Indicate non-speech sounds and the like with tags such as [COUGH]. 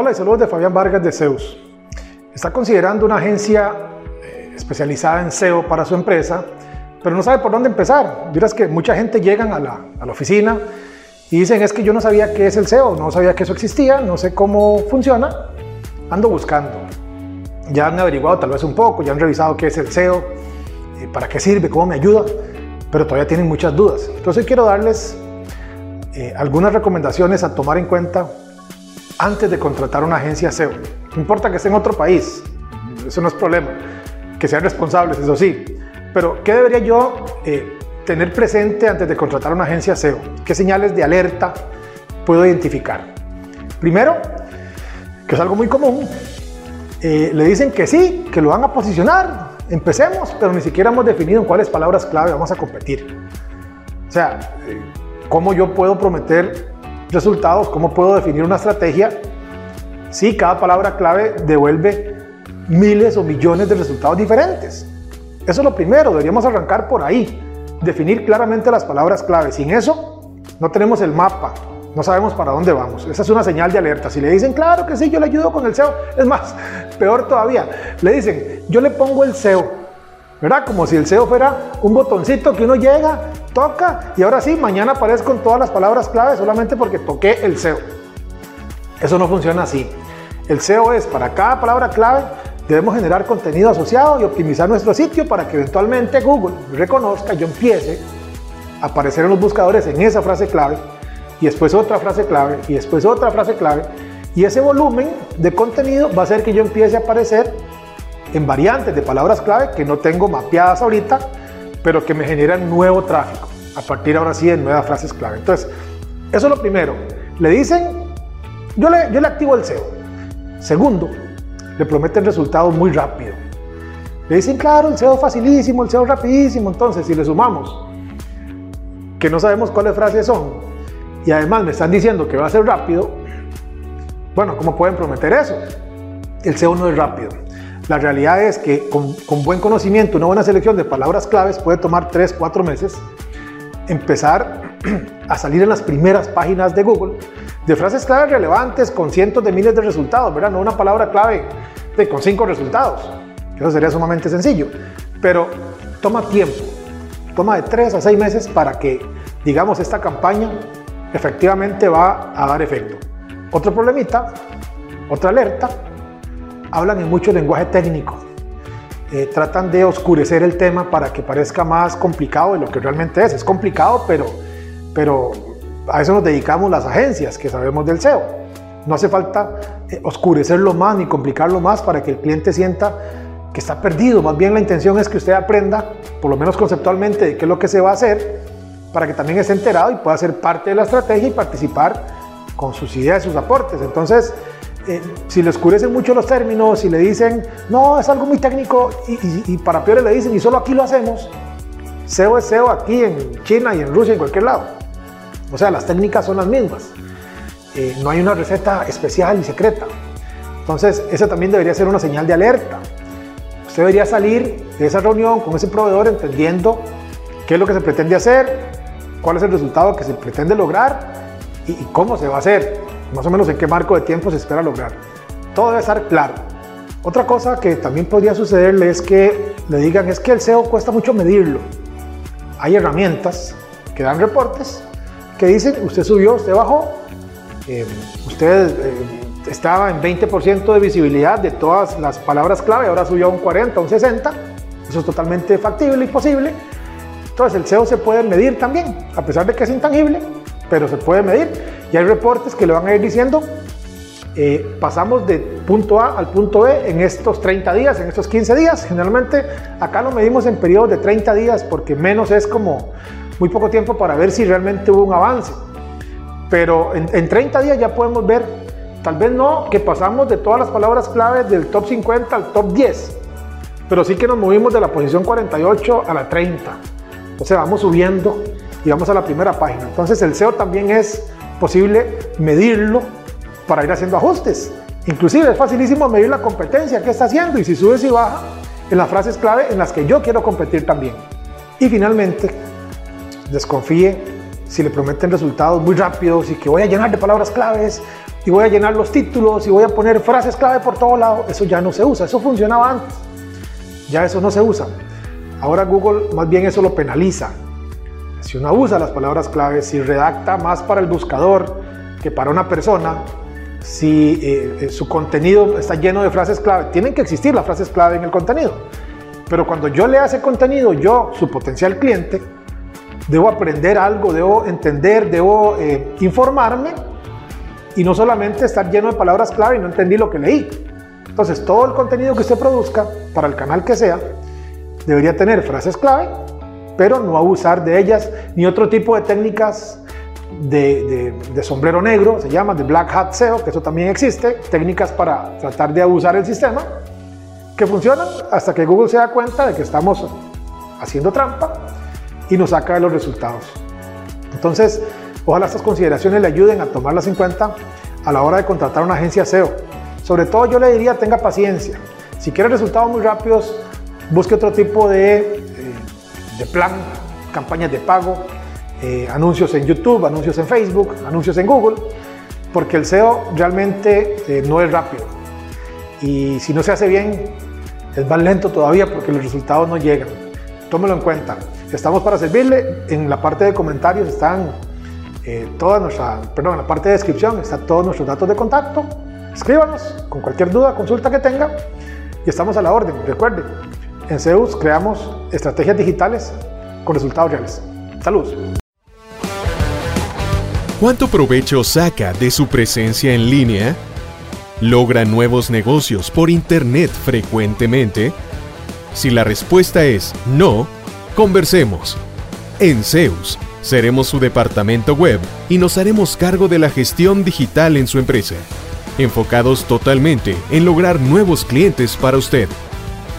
Hola y saludos de Fabián Vargas de Zeus. Está considerando una agencia eh, especializada en SEO para su empresa, pero no sabe por dónde empezar. Dirás que mucha gente llega a la, a la oficina y dicen es que yo no sabía qué es el SEO, no sabía que eso existía, no sé cómo funciona, ando buscando. Ya han averiguado tal vez un poco, ya han revisado qué es el SEO, eh, para qué sirve, cómo me ayuda, pero todavía tienen muchas dudas. Entonces quiero darles eh, algunas recomendaciones a tomar en cuenta antes de contratar una agencia SEO. No importa que esté en otro país, eso no es problema. Que sean responsables, eso sí. Pero, ¿qué debería yo eh, tener presente antes de contratar una agencia SEO? ¿Qué señales de alerta puedo identificar? Primero, que es algo muy común, eh, le dicen que sí, que lo van a posicionar, empecemos, pero ni siquiera hemos definido en cuáles palabras clave vamos a competir. O sea, eh, ¿cómo yo puedo prometer resultados, cómo puedo definir una estrategia si cada palabra clave devuelve miles o millones de resultados diferentes. Eso es lo primero, deberíamos arrancar por ahí, definir claramente las palabras clave. Sin eso, no tenemos el mapa, no sabemos para dónde vamos. Esa es una señal de alerta. Si le dicen, claro que sí, yo le ayudo con el SEO, es más, [LAUGHS] peor todavía, le dicen, yo le pongo el SEO, ¿verdad? Como si el SEO fuera un botoncito que uno llega, toca y ahora sí, mañana aparece con todas las palabras clave solamente porque toqué el SEO. Eso no funciona así. El SEO es para cada palabra clave debemos generar contenido asociado y optimizar nuestro sitio para que eventualmente Google reconozca, yo empiece a aparecer en los buscadores en esa frase clave y después otra frase clave y después otra frase clave y ese volumen de contenido va a hacer que yo empiece a aparecer en variantes de palabras clave que no tengo mapeadas ahorita, pero que me generan nuevo tráfico a partir ahora sí de nuevas frases clave. Entonces, eso es lo primero. Le dicen, yo le, yo le activo el SEO. Segundo, le prometen resultados muy rápido. Le dicen, claro, el SEO facilísimo, el SEO rapidísimo. Entonces, si le sumamos que no sabemos cuáles frases son y además me están diciendo que va a ser rápido, bueno, ¿cómo pueden prometer eso? El SEO no es rápido. La realidad es que con, buen conocimiento, una buena selección de palabras claves puede tomar 3, 4 meses empezar [CLEARS THROAT] a salir en las primeras páginas de Google de frases claves relevantes con cientos de miles de resultados, ¿verdad? No una palabra clave de, con 5 resultados. Eso sería sumamente sencillo. Pero toma tiempo, toma de 3 a 6 meses para que, digamos, esta campaña efectivamente va a dar efecto. Otro problemita, otra alerta, hablan en mucho lenguaje técnico. Eh, tratan de oscurecer el tema para que parezca más complicado de lo que realmente es. Es complicado, pero, pero a eso nos dedicamos las agencias que sabemos del SEO. No hace falta eh, oscurecerlo más ni complicarlo más para que el cliente sienta que está perdido. Más bien la intención es que usted aprenda, por lo menos conceptualmente, de qué es lo que se va a hacer, para que también esté enterado y pueda ser parte de la estrategia y participar con sus ideas, sus aportes. Entonces, eh, si le oscurecen mucho los términos, si le dicen, no, es algo muy técnico, y, para peores le dicen, y solo aquí lo hacemos, SEO es SEO aquí en China y en Rusia, en cualquier lado. O sea, las técnicas son las mismas. Eh, no hay una receta especial y secreta. Entonces, esa también debería ser una señal de alerta. Usted debería salir de esa reunión con ese proveedor entendiendo qué es lo que se pretende hacer, cuál es el resultado que se pretende lograr y cómo se va a hacer más o menos en qué marco de tiempo se espera lograr. Todo debe estar claro. Otra cosa que también podría sucederle es que le digan es que el SEO cuesta mucho medirlo. Hay herramientas que dan reportes que dicen usted subió, usted bajó, eh, usted eh, estaba en 20% de visibilidad de todas las palabras clave, ahora subió a un 40, un 60. Eso es totalmente factible y posible. Entonces el SEO se puede medir también, a pesar de que es intangible, pero se puede medir. Y hay reportes que le van a ir diciendo, eh, pasamos de punto A al punto B en estos 30 días, en estos 15 días. Generalmente acá lo medimos en periodos de 30 días porque menos es como muy poco tiempo para ver si realmente hubo un avance. pero en, en 30 días ya podemos ver, tal vez no que pasamos de todas las palabras claves del top 50 al top 10, pero sí que nos movimos de la posición 48 a la 30. O sea, vamos subiendo y vamos a la primera página. Entonces el SEO también es posible medirlo para ir haciendo ajustes. Inclusive es facilísimo medir la competencia que está haciendo y si sube y baja en las frases clave en las que yo quiero competir también. Y finalmente, desconfíe si le prometen resultados muy rápidos y que voy a llenar de palabras claves y voy a llenar los títulos y voy a poner frases clave por todo lado. Eso ya no se usa, eso funcionaba antes. Ya eso no se usa. Ahora Google más bien eso lo penaliza. Si uno usa las palabras claves, si redacta más para el buscador que para una persona, si eh, eh, su contenido está lleno de frases clave, tienen que existir las frases clave en el contenido. Pero cuando yo lea ese contenido, yo, su potencial cliente, debo aprender algo, debo entender, debo eh, informarme y no solamente estar lleno de palabras clave y no entendí lo que leí. Entonces, todo el contenido que usted produzca para el canal que sea, debería tener frases clave, pero no abusar de ellas, ni otro tipo de técnicas de, sombrero negro, se llama de Black Hat SEO, que eso también existe, técnicas para tratar de abusar el sistema, que funcionan hasta que Google se da cuenta de que estamos haciendo trampa y nos saca de los resultados. Entonces, ojalá estas consideraciones le ayuden a tomarlas en cuenta a la hora de contratar una agencia SEO. Sobre todo yo le diría tenga paciencia. Si quiere resultados muy rápidos, busque otro tipo de, de plan, campañas de pago, eh, anuncios en YouTube, anuncios en Facebook, anuncios en Google, porque el SEO realmente eh, no es rápido. Y si no se hace bien, es más lento todavía porque los resultados no llegan. Tómelo en cuenta. Estamos para servirle. En la parte de comentarios están toda nuestra, perdón, en la parte de descripción están todos nuestros datos de contacto. Escríbanos con cualquier duda, consulta que tenga y estamos a la orden. Recuerde, en Zeus creamos estrategias digitales con resultados reales. Saludos. ¿Cuánto provecho saca de su presencia en línea? ¿Logra nuevos negocios por Internet frecuentemente? Si la respuesta es no, conversemos. En Zeus, seremos su departamento web y nos haremos cargo de la gestión digital en su empresa, enfocados totalmente en lograr nuevos clientes para usted.